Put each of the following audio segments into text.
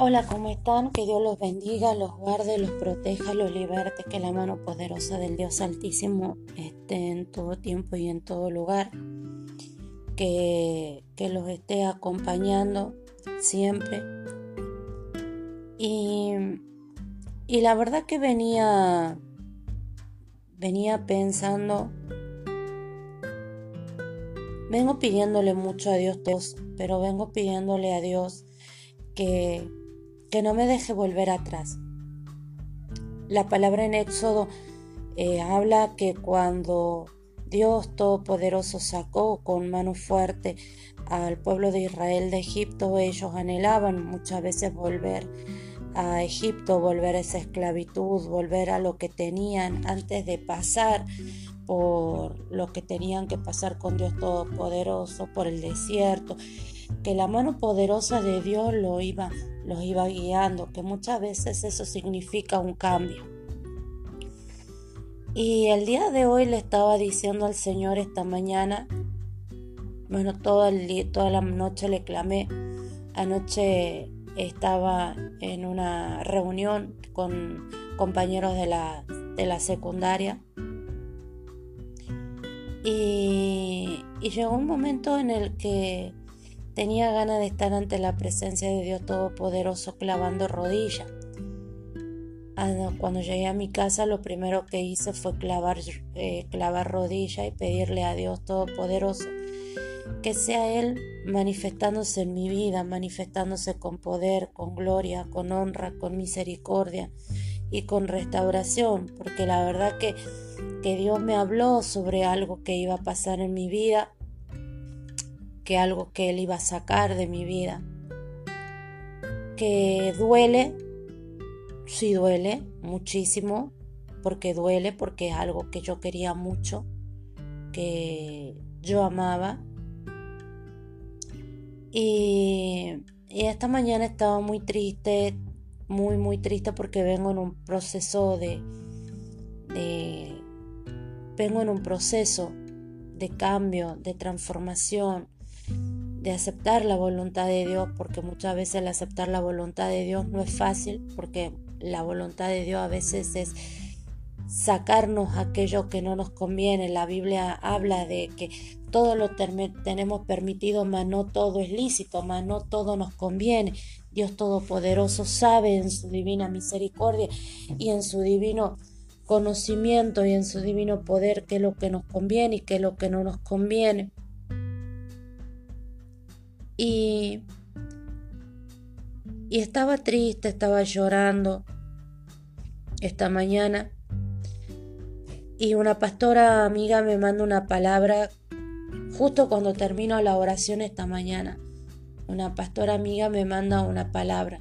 Hola, ¿cómo están? Que Dios los bendiga, los guarde, los proteja, los liberte, que la mano poderosa del Dios Altísimo esté en todo tiempo y en todo lugar, que, que los esté acompañando siempre. Y, y la verdad que venía, venía pensando, vengo pidiéndole mucho a Dios, pero vengo pidiéndole a Dios que que no me deje volver atrás. La palabra en Éxodo eh, habla que cuando Dios Todopoderoso sacó con mano fuerte al pueblo de Israel de Egipto, ellos anhelaban muchas veces volver a Egipto, volver a esa esclavitud, volver a lo que tenían antes de pasar por lo que tenían que pasar con Dios Todopoderoso, por el desierto, que la mano poderosa de Dios lo iba los iba guiando, que muchas veces eso significa un cambio. Y el día de hoy le estaba diciendo al Señor esta mañana, bueno, todo el toda la noche le clamé. Anoche estaba en una reunión con compañeros de la, de la secundaria. Y, y llegó un momento en el que Tenía ganas de estar ante la presencia de Dios Todopoderoso clavando rodillas. Ah, cuando llegué a mi casa lo primero que hice fue clavar, eh, clavar rodilla y pedirle a Dios Todopoderoso que sea Él manifestándose en mi vida, manifestándose con poder, con gloria, con honra, con misericordia y con restauración, porque la verdad que, que Dios me habló sobre algo que iba a pasar en mi vida que algo que Él iba a sacar de mi vida. Que duele, sí duele muchísimo, porque duele, porque es algo que yo quería mucho, que yo amaba. Y, esta mañana estaba muy triste, muy, muy triste porque vengo en un proceso de, de vengo en un proceso de cambio, de transformación, de aceptar la voluntad de Dios, porque muchas veces el aceptar la voluntad de Dios no es fácil, porque la voluntad de Dios a veces es sacarnos aquello que no nos conviene. La Biblia habla de que todo lo tenemos permitido, mas no todo es lícito, mas no todo nos conviene. Dios Todopoderoso sabe en su divina misericordia y en su divino conocimiento y en su divino poder qué es lo que nos conviene y qué es lo que no nos conviene. Y, y estaba triste, estaba llorando esta mañana. Y una pastora amiga me manda una palabra justo cuando termino la oración esta mañana. Una pastora amiga me manda una palabra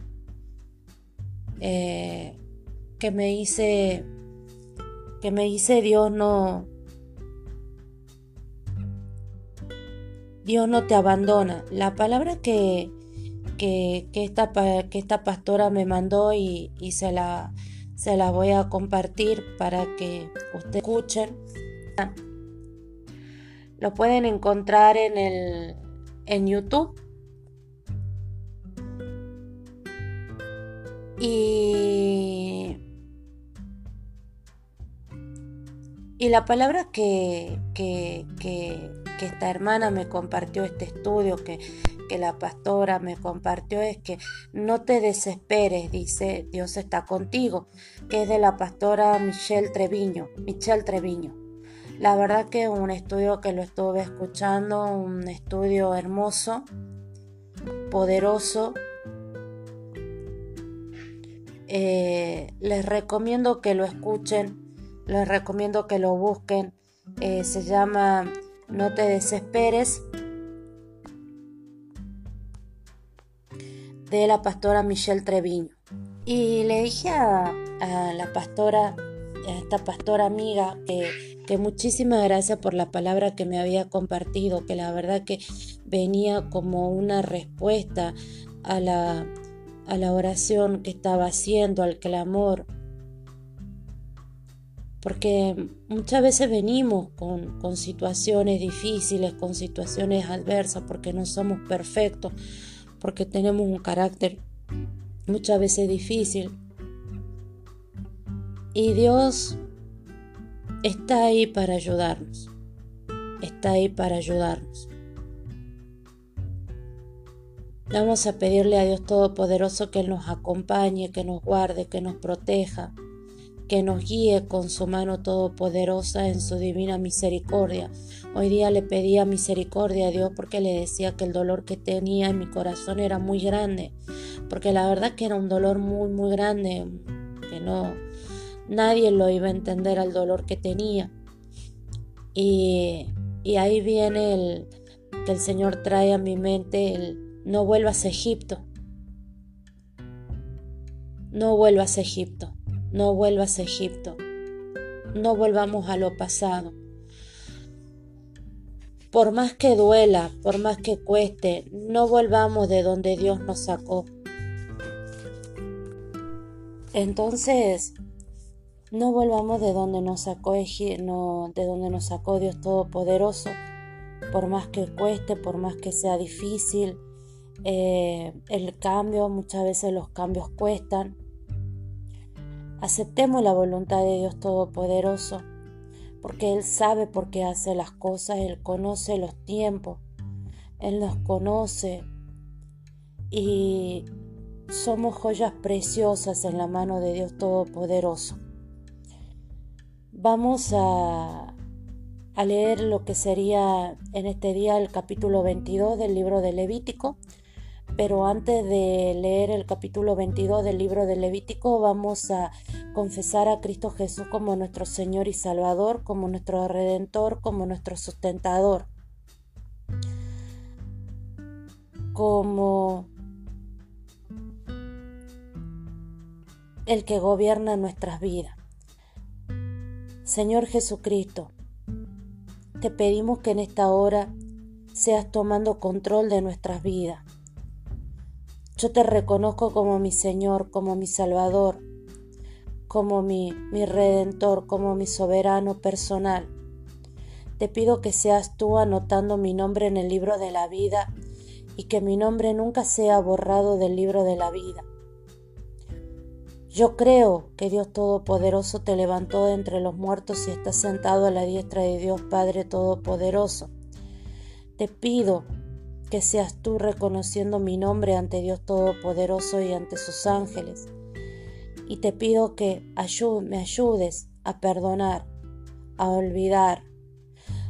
eh, que me dice que me dice Dios no Dios no te abandona. La palabra que, que, esta, que esta, pastora me mandó y, se, la, se la voy a compartir para que ustedes escuchen. Lo pueden encontrar en, el, en YouTube. Y, y la palabra que, que, que, esta hermana me compartió este estudio, que, que la pastora me compartió, es que no te desesperes, dice Dios está contigo, que es de la pastora Michelle Treviño, Michelle Treviño. La verdad que un estudio que lo estuve escuchando, un estudio hermoso, poderoso. Eh, les recomiendo que lo escuchen, les recomiendo que lo busquen. Eh, se llama no te desesperes. De la pastora Michelle Treviño. Y le dije a, la pastora, a esta pastora amiga, que, que muchísimas gracias por la palabra que me había compartido, que la verdad que venía como una respuesta a la, a la oración que estaba haciendo, al clamor porque muchas veces venimos con, situaciones difíciles, con situaciones adversas, porque no somos perfectos, porque tenemos un carácter muchas veces difícil. Y Dios está ahí para ayudarnos. Está ahí para ayudarnos. Vamos a pedirle a Dios Todopoderoso que nos acompañe, que nos guarde, que nos proteja, que nos guíe con su mano todopoderosa en su divina misericordia. Hoy día le pedía misericordia a Dios porque le decía que el dolor que tenía en mi corazón era muy grande, porque la verdad que era un dolor muy, muy grande, que no, nadie lo iba a entender al dolor que tenía. Y, y ahí viene el que el Señor trae a mi mente el no vuelvas a Egipto. No vuelvas a Egipto no vuelvas a Egipto, no volvamos a lo pasado. Por más que duela, por más que cueste, no volvamos de donde Dios nos sacó. Entonces, no volvamos de donde nos sacó no, de donde nos sacó Dios Todopoderoso, por más que cueste, por más que sea difícil. Eh, el cambio, muchas veces los cambios cuestan, Aceptemos la voluntad de Dios Todopoderoso, porque Él sabe por qué hace las cosas, Él conoce los tiempos, Él nos conoce y somos joyas preciosas en la mano de Dios Todopoderoso. Vamos a, a leer lo que sería en este día el capítulo 22 del libro de Levítico pero antes de leer el capítulo 22 del libro de Levítico, vamos a confesar a Cristo Jesús como nuestro Señor y Salvador, como nuestro Redentor, como nuestro sustentador, como el que gobierna nuestras vidas. Señor Jesucristo, te pedimos que en esta hora seas tomando control de nuestras vidas yo te reconozco como mi Señor, como mi Salvador, como mi, mi Redentor, como mi soberano personal. Te pido que seas tú anotando mi nombre en el libro de la vida y que mi nombre nunca sea borrado del libro de la vida. Yo creo que Dios Todopoderoso te levantó de entre los muertos y estás sentado a la diestra de Dios Padre Todopoderoso. Te pido que seas tú reconociendo mi nombre ante Dios Todopoderoso y ante sus ángeles. Y te pido que me ayudes a perdonar, a olvidar.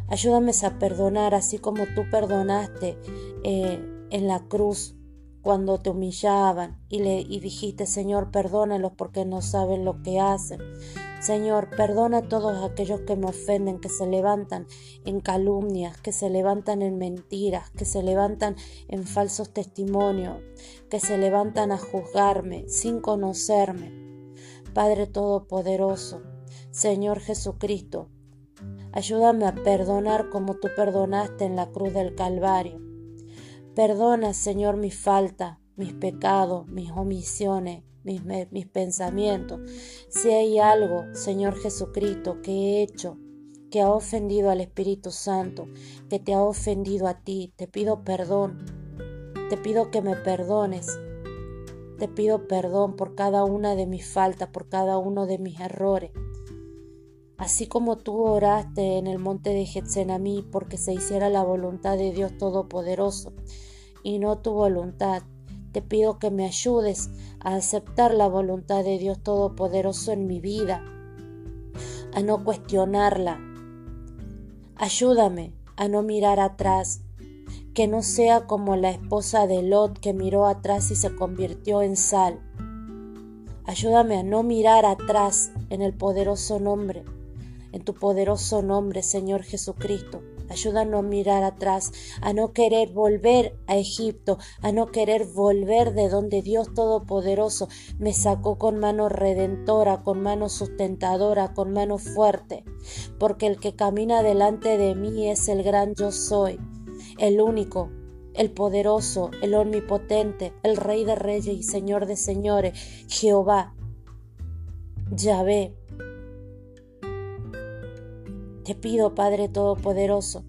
Ayúdame a perdonar así como tú perdonaste eh, en la cruz cuando te humillaban y le dijiste, Señor, perdónalos porque no saben lo que hacen. Señor, perdona a todos aquellos que me ofenden, que se levantan en calumnias, que se levantan en mentiras, que se levantan en falsos testimonios, que se levantan a juzgarme sin conocerme. Padre Todopoderoso, Señor Jesucristo, ayúdame a perdonar como tú perdonaste en la cruz del Calvario. Perdona, Señor, mi falta, mis pecados, mis omisiones, mis, pensamientos. Si hay algo, Señor Jesucristo, que he hecho que ha ofendido al Espíritu Santo, que te ha ofendido a ti, te pido perdón. Te pido que me perdones. Te pido perdón por cada una de mis faltas, por cada uno de mis errores. Así como tú oraste en el monte de Getsemaní porque se hiciera la voluntad de Dios Todopoderoso y no tu voluntad, te pido que me ayudes a aceptar la voluntad de Dios Todopoderoso en mi vida, a no cuestionarla. Ayúdame a no mirar atrás, que no sea como la esposa de Lot que miró atrás y se convirtió en sal. Ayúdame a no mirar atrás en el poderoso nombre, en tu poderoso nombre, Señor Jesucristo. Ayúdanos a mirar atrás, a no querer volver a Egipto, a no querer volver de donde Dios Todopoderoso me sacó con mano redentora, con mano sustentadora, con mano fuerte. Porque el que camina delante de mí es el gran yo soy, el único, el poderoso, el omnipotente, el Rey de Reyes y Señor de Señores, Jehová, Yahvé, te pido, Padre Todopoderoso,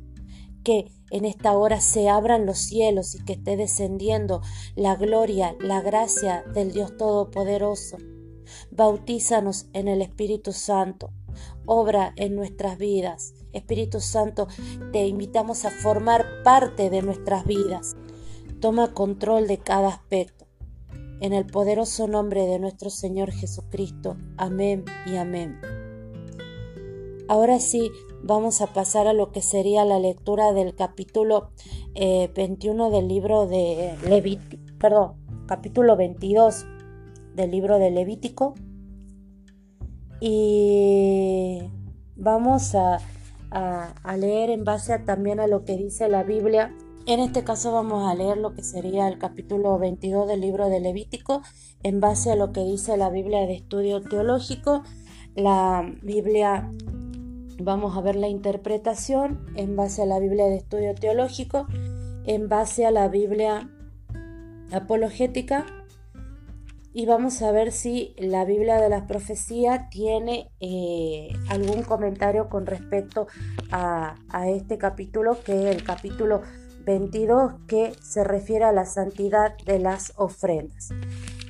que en esta hora se abran los cielos y que esté descendiendo la gloria, la gracia del Dios Todopoderoso. Bautízanos en el Espíritu Santo. Obra en nuestras vidas. Espíritu Santo, te invitamos a formar parte de nuestras vidas. Toma control de cada aspecto. En el poderoso nombre de nuestro Señor Jesucristo. Amén y amén. Ahora sí, vamos a pasar a lo que sería la lectura del capítulo 21 eh, del libro de Levítico, perdón, capítulo 22 del libro de Levítico. Y vamos a, leer en base también a lo que dice la Biblia. En este caso vamos a leer lo que sería el capítulo 22 del libro de Levítico en base a lo que dice la Biblia de estudio teológico. La Biblia Vamos a ver la interpretación en base a la Biblia de estudio teológico, en base a la Biblia apologética y vamos a ver si la Biblia de las profecías tiene eh, algún comentario con respecto a, este capítulo, que es el capítulo 22, que se refiere a la santidad de las ofrendas.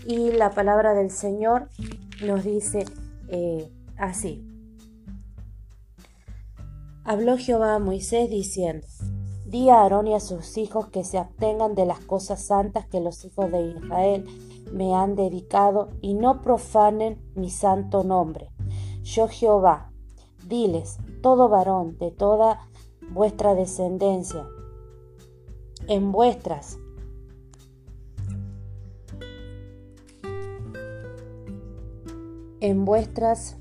Y la palabra del Señor nos dice eh, así. Habló Jehová a Moisés diciendo, Di a Aarón y a sus hijos que se abstengan de las cosas santas que los hijos de Israel me han dedicado y no profanen mi santo nombre. Yo Jehová, diles, todo varón de toda vuestra descendencia, en vuestras en vuestras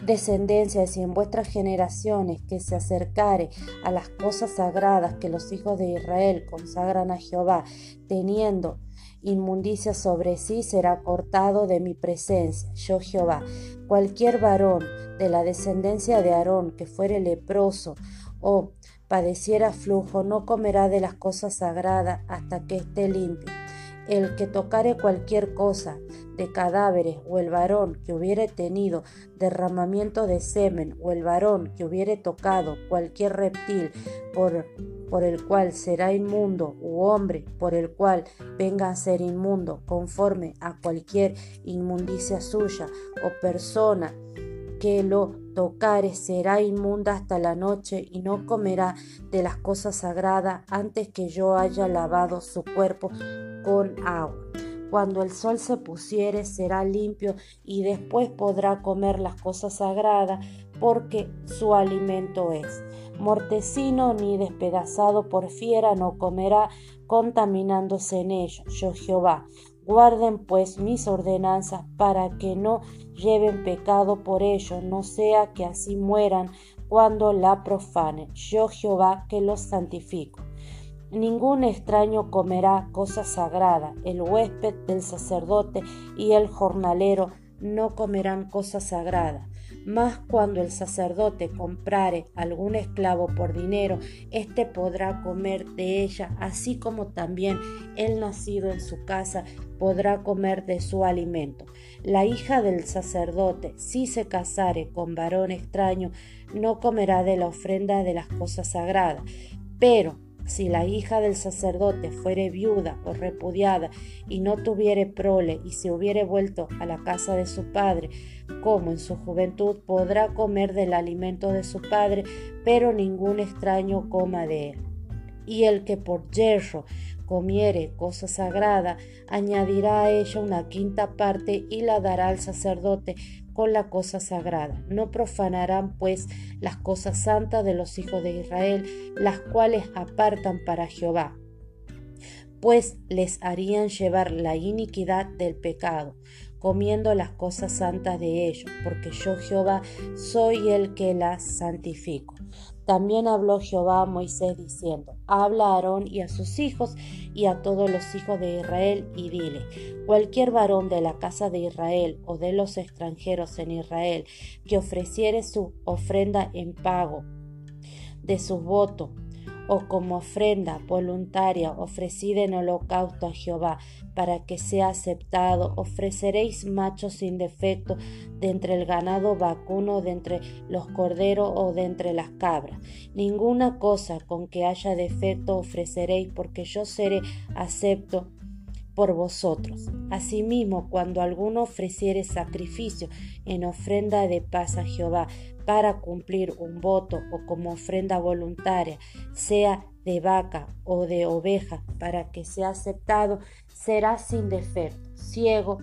descendencias y en vuestras generaciones que se acercare a las cosas sagradas que los hijos de Israel consagran a Jehová, teniendo inmundicia sobre sí, será cortado de mi presencia, yo Jehová. Cualquier varón de la descendencia de Aarón que fuere leproso o padeciera flujo, no comerá de las cosas sagradas hasta que esté limpio. El que tocare cualquier cosa de cadáveres, o el varón que hubiere tenido derramamiento de semen, o el varón que hubiere tocado cualquier reptil por, por el cual será inmundo, u hombre por el cual venga a ser inmundo, conforme a cualquier inmundicia suya, o persona que lo tocare será inmunda hasta la noche y no comerá de las cosas sagradas antes que yo haya lavado su cuerpo con agua. Cuando el sol se pusiere será limpio y después podrá comer las cosas sagradas porque su alimento es. Mortecino ni despedazado por fiera no comerá contaminándose en ello. Yo Jehová. Guarden pues mis ordenanzas para que no lleven pecado por ello, no sea que así mueran cuando la profanen. Yo Jehová que los santifico. Ningún extraño comerá cosa sagrada, el huésped del sacerdote y el jornalero no comerán cosa sagrada. Mas cuando el sacerdote comprare algún esclavo por dinero, éste podrá comer de ella, así como también el nacido en su casa podrá comer de su alimento. La hija del sacerdote, si se casare con varón extraño, no comerá de la ofrenda de las cosas sagradas. Pero si la hija del sacerdote fuere viuda o repudiada y no tuviere prole y se hubiere vuelto a la casa de su padre, como en su juventud podrá comer del alimento de su padre, pero ningún extraño coma de él. Y el que por yerro comiere cosa sagrada, añadirá a ella una quinta parte y la dará al sacerdote con la cosa sagrada. No profanarán pues las cosas santas de los hijos de Israel, las cuales apartan para Jehová, pues les harían llevar la iniquidad del pecado, comiendo las cosas santas de ellos, porque yo Jehová soy el que las santifico. También habló Jehová a Moisés diciendo, habla a Aarón y a sus hijos y a todos los hijos de Israel y dile, cualquier varón de la casa de Israel o de los extranjeros en Israel que ofreciere su ofrenda en pago de sus votos o como ofrenda voluntaria ofrecida en holocausto a Jehová, para que sea aceptado, ofreceréis machos sin defecto de entre el ganado vacuno, de entre los corderos o de entre las cabras. Ninguna cosa con que haya defecto ofreceréis, porque yo seré acepto por vosotros. Asimismo, cuando alguno ofreciere sacrificio en ofrenda de paz a Jehová para cumplir un voto o como ofrenda voluntaria, sea de vaca o de oveja, para que sea aceptado, será sin defecto, ciego,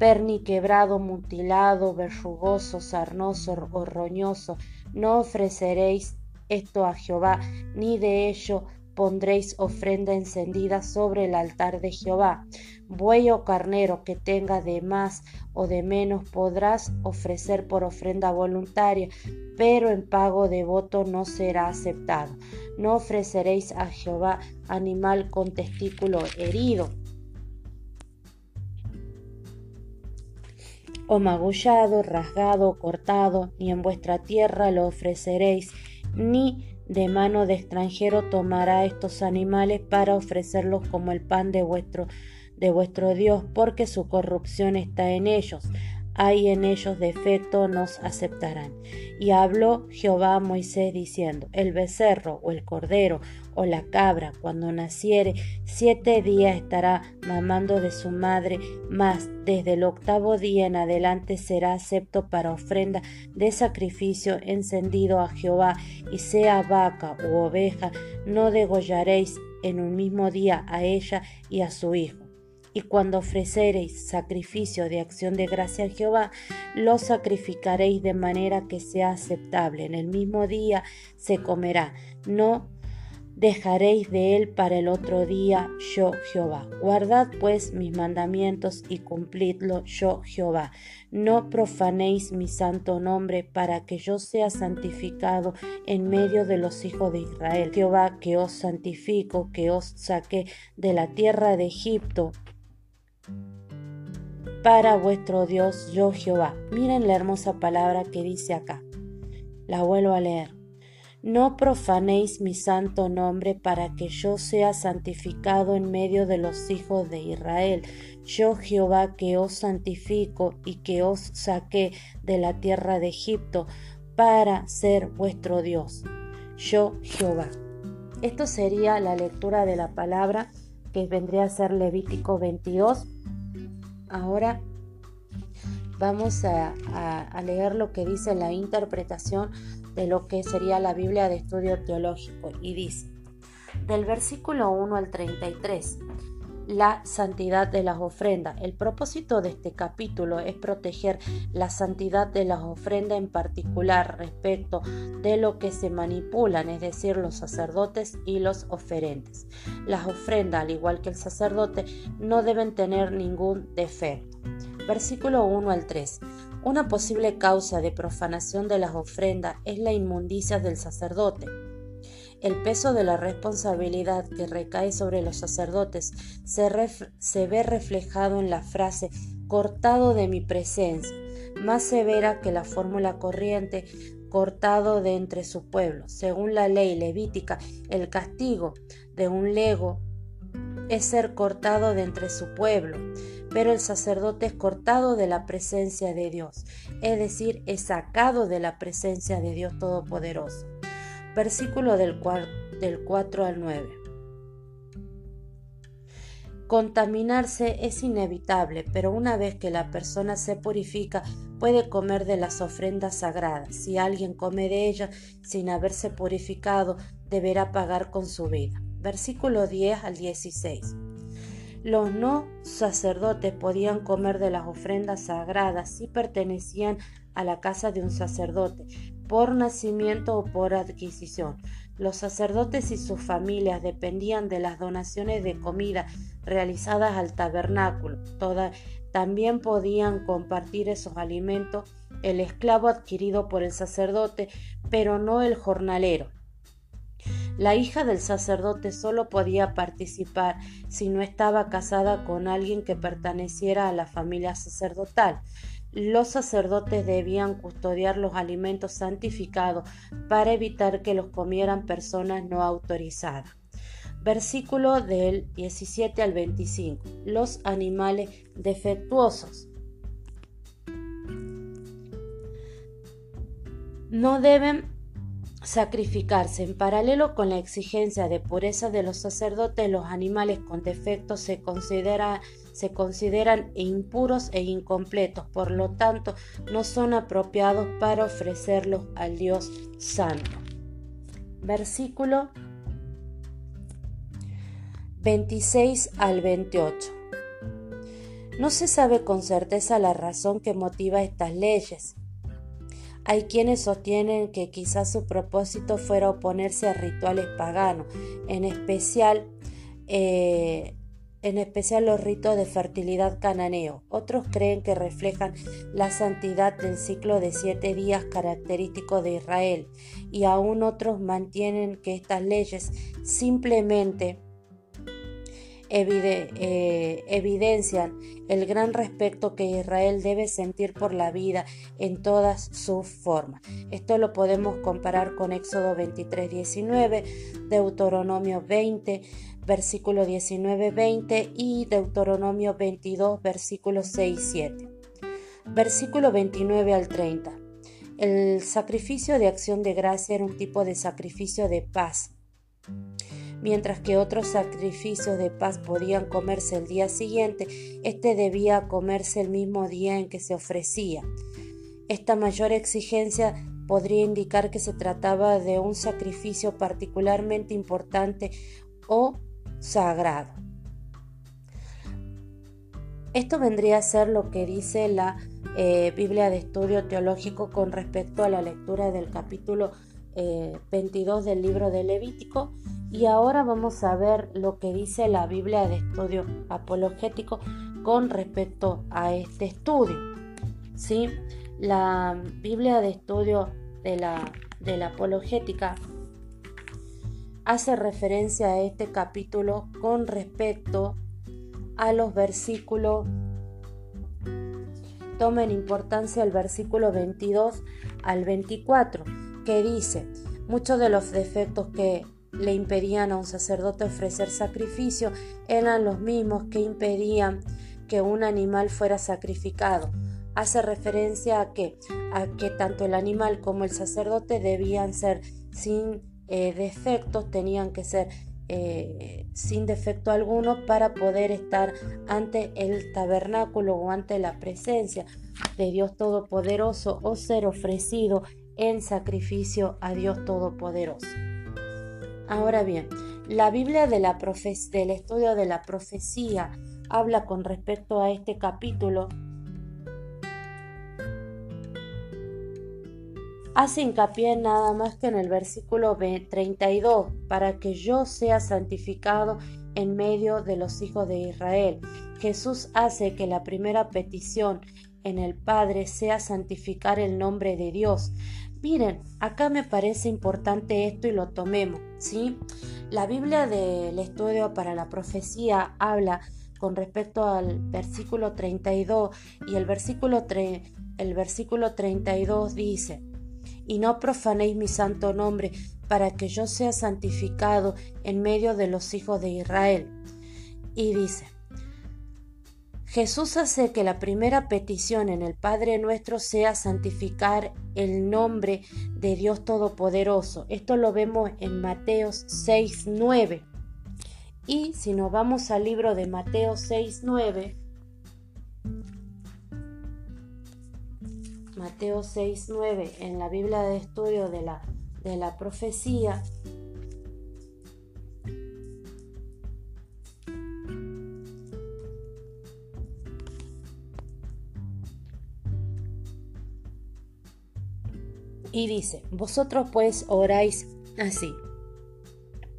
perniquebrado, mutilado, verrugoso, sarnoso o roñoso. No ofreceréis esto a Jehová, ni de ello pondréis ofrenda encendida sobre el altar de Jehová. Buey o carnero que tenga de más o de menos podrás ofrecer por ofrenda voluntaria, pero en pago de voto no será aceptado. No ofreceréis a Jehová animal con testículo herido. o magullado, rasgado, cortado, ni en vuestra tierra lo ofreceréis, ni de mano de extranjero tomará estos animales para ofrecerlos como el pan de vuestro de vuestro Dios, porque su corrupción está en ellos. Hay en ellos defecto, nos aceptarán. Y habló Jehová a Moisés diciendo, el becerro o el cordero o la cabra, cuando naciere, siete días estará mamando de su madre, mas desde el octavo día en adelante será acepto para ofrenda de sacrificio encendido a Jehová, y sea vaca u oveja, no degollaréis en un mismo día a ella y a su hijo y cuando ofreceréis sacrificio de acción de gracia a Jehová, lo sacrificaréis de manera que sea aceptable. En el mismo día se comerá. No dejaréis de él para el otro día, yo Jehová. Guardad pues mis mandamientos y cumplidlo, yo Jehová. No profanéis mi santo nombre para que yo sea santificado en medio de los hijos de Israel. Jehová, que os santifico, que os saqué de la tierra de Egipto para vuestro Dios, yo Jehová. Miren la hermosa palabra que dice acá. La vuelvo a leer. No profanéis mi santo nombre para que yo sea santificado en medio de los hijos de Israel. Yo Jehová que os santifico y que os saqué de la tierra de Egipto para ser vuestro Dios. Yo Jehová. Esto sería la lectura de la palabra que vendría a ser Levítico 22 Ahora vamos a, leer lo que dice la interpretación de lo que sería la Biblia de estudio teológico y dice, del versículo 1 al 33, la santidad de las ofrendas. El propósito de este capítulo es proteger la santidad de las ofrendas en particular respecto de lo que se manipulan, es decir, los sacerdotes y los oferentes. Las ofrendas, al igual que el sacerdote, no deben tener ningún defecto. Versículo 1 al 3. Una posible causa de profanación de las ofrendas es la inmundicia del sacerdote. El peso de la responsabilidad que recae sobre los sacerdotes se, ve reflejado en la frase cortado de mi presencia, más severa que la fórmula corriente cortado de entre su pueblo. Según la ley levítica, el castigo de un lego es ser cortado de entre su pueblo, pero el sacerdote es cortado de la presencia de Dios, es decir, es sacado de la presencia de Dios Todopoderoso versículo del, del 4 al 9. Contaminarse es inevitable, pero una vez que la persona se purifica, puede comer de las ofrendas sagradas. Si alguien come de ellas sin haberse purificado, deberá pagar con su vida. Versículo 10 al 16. Los no sacerdotes podían comer de las ofrendas sagradas si pertenecían a la casa de un sacerdote, por nacimiento o por adquisición. Los sacerdotes y sus familias dependían de las donaciones de comida realizadas al tabernáculo. también podían compartir esos alimentos el esclavo adquirido por el sacerdote, pero no el jornalero. La hija del sacerdote solo podía participar si no estaba casada con alguien que perteneciera a la familia sacerdotal. los sacerdotes debían custodiar los alimentos santificados para evitar que los comieran personas no autorizadas. Versículo del 17 al 25. Los animales defectuosos. No deben sacrificarse. En paralelo con la exigencia de pureza de los sacerdotes, los animales con defectos se, se consideran impuros e incompletos, por lo tanto no son apropiados para ofrecerlos al Dios Santo. Versículo 26 al 28. No se sabe con certeza la razón que motiva estas leyes. Hay quienes sostienen que quizás su propósito fuera oponerse a rituales paganos, en especial, eh, en especial los ritos de fertilidad cananeo. Otros creen que reflejan la santidad del ciclo de siete días característico de Israel, y aún otros mantienen que estas leyes simplemente eh, evidencian el gran respeto que Israel debe sentir por la vida en todas sus formas. Esto lo podemos comparar con Éxodo 23, 19, Deuteronomio 20, versículo 19, 20 y Deuteronomio 22, versículo 6, 7. Versículo 29 al 30. El sacrificio de acción de gracia era un tipo de sacrificio de paz mientras que otros sacrificios de paz podían comerse el día siguiente, este debía comerse el mismo día en que se ofrecía. Esta mayor exigencia podría indicar que se trataba de un sacrificio particularmente importante o sagrado. Esto vendría a ser lo que dice la eh, Biblia de Estudio Teológico con respecto a la lectura del capítulo 22 eh, del libro de Levítico y ahora vamos a ver lo que dice la Biblia de Estudio Apologético con respecto a este estudio. ¿sí? La Biblia de Estudio de la, de la Apologética hace referencia a este capítulo con respecto a los versículos. Tomen importancia el versículo 22 al 24, que dice, muchos de los defectos que le impedían a un sacerdote ofrecer sacrificio eran los mismos que impedían que un animal fuera sacrificado. Hace referencia a que, a que tanto el animal como el sacerdote debían ser sin eh, defectos, tenían que ser eh, sin defecto alguno para poder estar ante el tabernáculo o ante la presencia de Dios Todopoderoso o ser ofrecido en sacrificio a Dios Todopoderoso. Ahora bien, la Biblia del estudio de la profecía habla con respecto a este capítulo. Hace hincapié nada más que en el versículo 32, para que yo sea santificado en medio de los hijos de Israel. Jesús hace que la primera petición en el Padre sea santificar el nombre de Dios. Miren, acá me parece importante esto y lo tomemos, ¿sí? La Biblia del estudio para la profecía habla con respecto al versículo 32 y el versículo, el versículo 32 dice, y no profanéis mi santo nombre para que yo sea santificado en medio de los hijos de Israel. Y dice, Jesús hace que la primera petición en el Padre nuestro sea santificar el nombre de Dios Todopoderoso. Esto lo vemos en Mateos 6, 9. Y si nos vamos al libro de Mateo 6, 9, Mateo 6, 9, en la Biblia de estudio de la, de la profecía, Y dice, vosotros pues oráis así.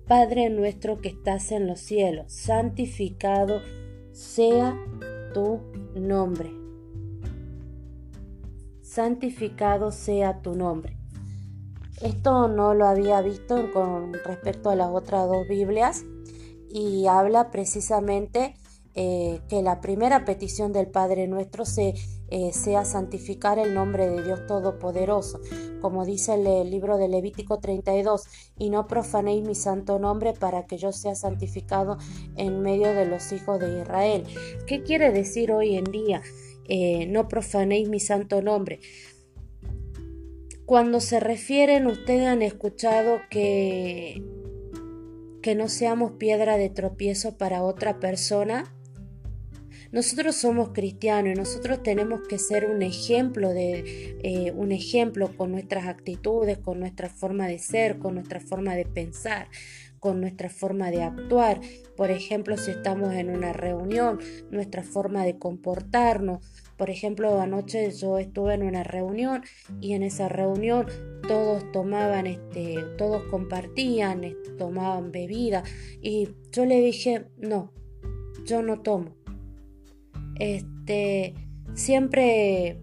Padre nuestro que estás en los cielos, santificado sea tu nombre. Santificado sea tu nombre. Esto no lo había visto con respecto a las otras dos Biblias y habla precisamente eh, que la primera petición del Padre nuestro se eh, sea santificar el nombre de Dios Todopoderoso, como dice el, libro de Levítico 32, y no profanéis mi santo nombre para que yo sea santificado en medio de los hijos de Israel. ¿Qué quiere decir hoy en día? Eh, no profanéis mi santo nombre. Cuando se refieren, ustedes han escuchado que, que no seamos piedra de tropiezo para otra persona. Nosotros somos cristianos y nosotros tenemos que ser un ejemplo de eh, un ejemplo con nuestras actitudes, con nuestra forma de ser, con nuestra forma de pensar, con nuestra forma de actuar. Por ejemplo, si estamos en una reunión, nuestra forma de comportarnos. Por ejemplo, anoche yo estuve en una reunión y en esa reunión todos tomaban, este, todos compartían, tomaban bebida y yo le dije, no, yo no tomo este, siempre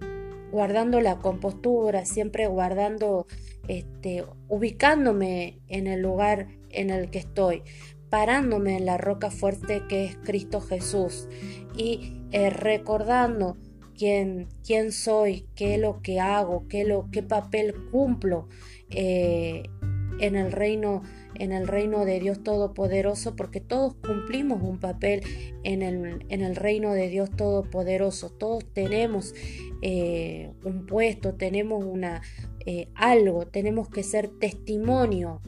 guardando la compostura, siempre guardando, este, ubicándome en el lugar en el que estoy, parándome en la roca fuerte que es Cristo Jesús y eh, recordando quién, quién soy, qué es lo que hago, qué, lo, qué papel cumplo eh, en el reino en el reino de Dios Todopoderoso, porque todos cumplimos un papel en el, en el reino de Dios Todopoderoso, todos tenemos eh, un puesto, tenemos una, eh, algo, tenemos que ser testimonio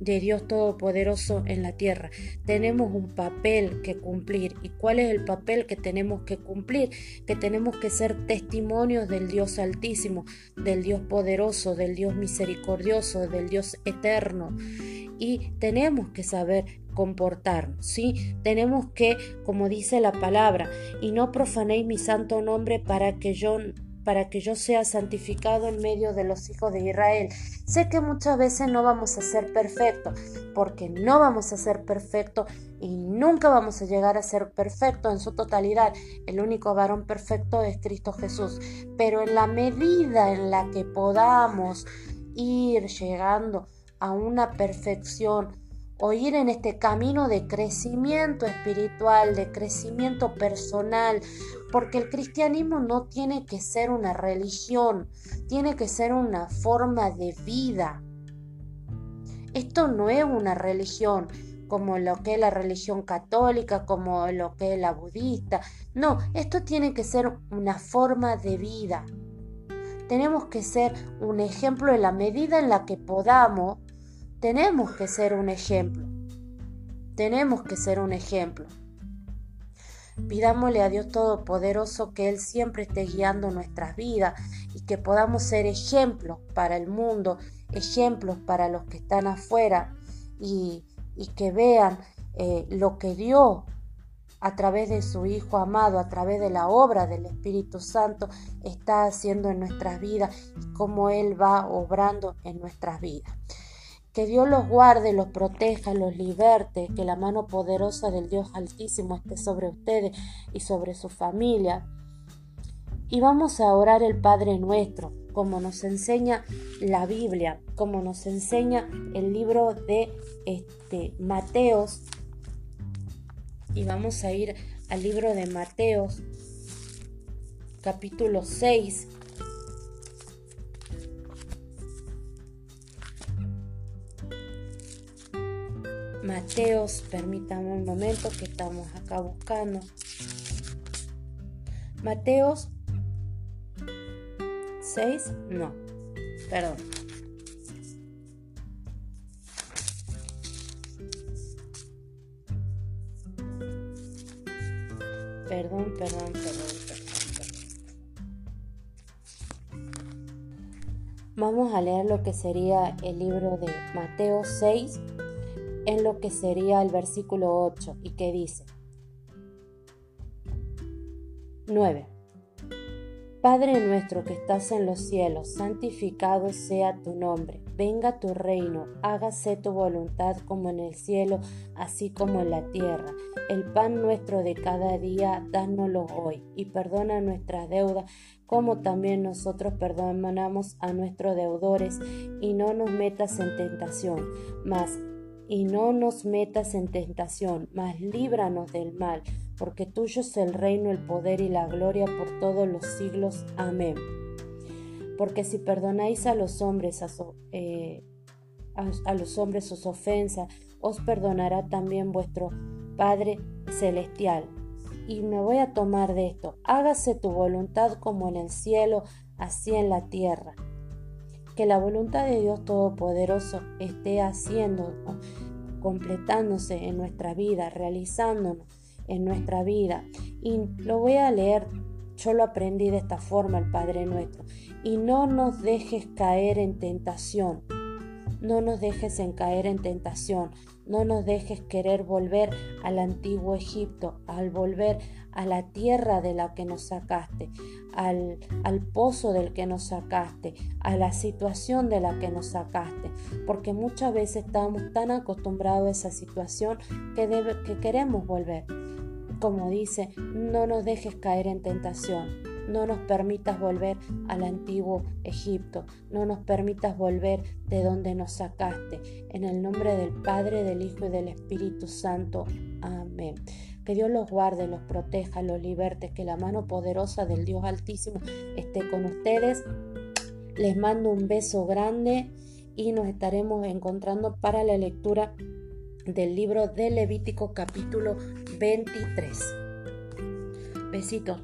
de Dios Todopoderoso en la tierra. Tenemos un papel que cumplir. ¿Y cuál es el papel que tenemos que cumplir? Que tenemos que ser testimonios del Dios Altísimo, del Dios poderoso, del Dios misericordioso, del Dios eterno y tenemos que saber comportarnos, ¿sí? Tenemos que, como dice la palabra, y no profanéis mi santo nombre para que yo para que yo sea santificado en medio de los hijos de Israel. Sé que muchas veces no vamos a ser perfectos, porque no vamos a ser perfectos y nunca vamos a llegar a ser perfectos en su totalidad. El único varón perfecto es Cristo Jesús. Pero en la medida en la que podamos ir llegando a una perfección o ir en este camino de crecimiento espiritual, de crecimiento personal, porque el cristianismo no tiene que ser una religión, tiene que ser una forma de vida. Esto no es una religión como lo que es la religión católica, como lo que es la budista. No, esto tiene que ser una forma de vida. Tenemos que ser un ejemplo en la medida en la que podamos tenemos que ser un ejemplo. Tenemos que ser un ejemplo. Pidámosle a Dios Todopoderoso que Él siempre esté guiando nuestras vidas y que podamos ser ejemplos para el mundo, ejemplos para los que están afuera y, que vean eh, lo que Dios a través de su Hijo amado, a través de la obra del Espíritu Santo, está haciendo en nuestras vidas y cómo Él va obrando en nuestras vidas. Que Dios los guarde, los proteja, los liberte, que la mano poderosa del Dios Altísimo esté sobre ustedes y sobre su familia. Y vamos a orar el Padre nuestro, como nos enseña la Biblia, como nos enseña el libro de este, Mateos. Y vamos a ir al libro de Mateos, capítulo 6, Mateos, permítame un momento que estamos acá buscando. Mateos 6, no, perdón. Perdón, perdón, perdón, perdón, Vamos a leer lo que sería el libro de Mateo 6, en lo que sería el versículo 8 y que dice 9. Padre nuestro que estás en los cielos, santificado sea tu nombre, venga tu reino, hágase tu voluntad como en el cielo, así como en la tierra. El pan nuestro de cada día, dánoslo hoy, y perdona nuestras deudas, como también nosotros perdonamos a nuestros deudores, y no nos metas en tentación, mas y no nos metas en tentación, mas líbranos del mal, porque tuyo es el reino, el poder y la gloria por todos los siglos. Amén. Porque si perdonáis a los hombres eh, a, los hombres sus ofensas, os perdonará también vuestro Padre celestial. Y me voy a tomar de esto. Hágase tu voluntad como en el cielo, así en la tierra. Que la voluntad de Dios Todopoderoso esté haciendo, completándose en nuestra vida, realizándonos en nuestra vida. Y lo voy a leer, yo lo aprendí de esta forma, el Padre nuestro. Y no nos dejes caer en tentación. No nos dejes en caer en tentación. No nos dejes querer volver al antiguo Egipto, al volver a la tierra de la que nos sacaste, al, al, pozo del que nos sacaste, a la situación de la que nos sacaste, porque muchas veces estamos tan acostumbrados a esa situación que, que queremos volver. Como dice, no nos dejes caer en tentación, no nos permitas volver al antiguo Egipto, no nos permitas volver de donde nos sacaste. En el nombre del Padre, del Hijo y del Espíritu Santo. Amén. Que Dios los guarde, los proteja, los liberte, que la mano poderosa del Dios Altísimo esté con ustedes. Les mando un beso grande y nos estaremos encontrando para la lectura del libro de Levítico capítulo 23. Besitos.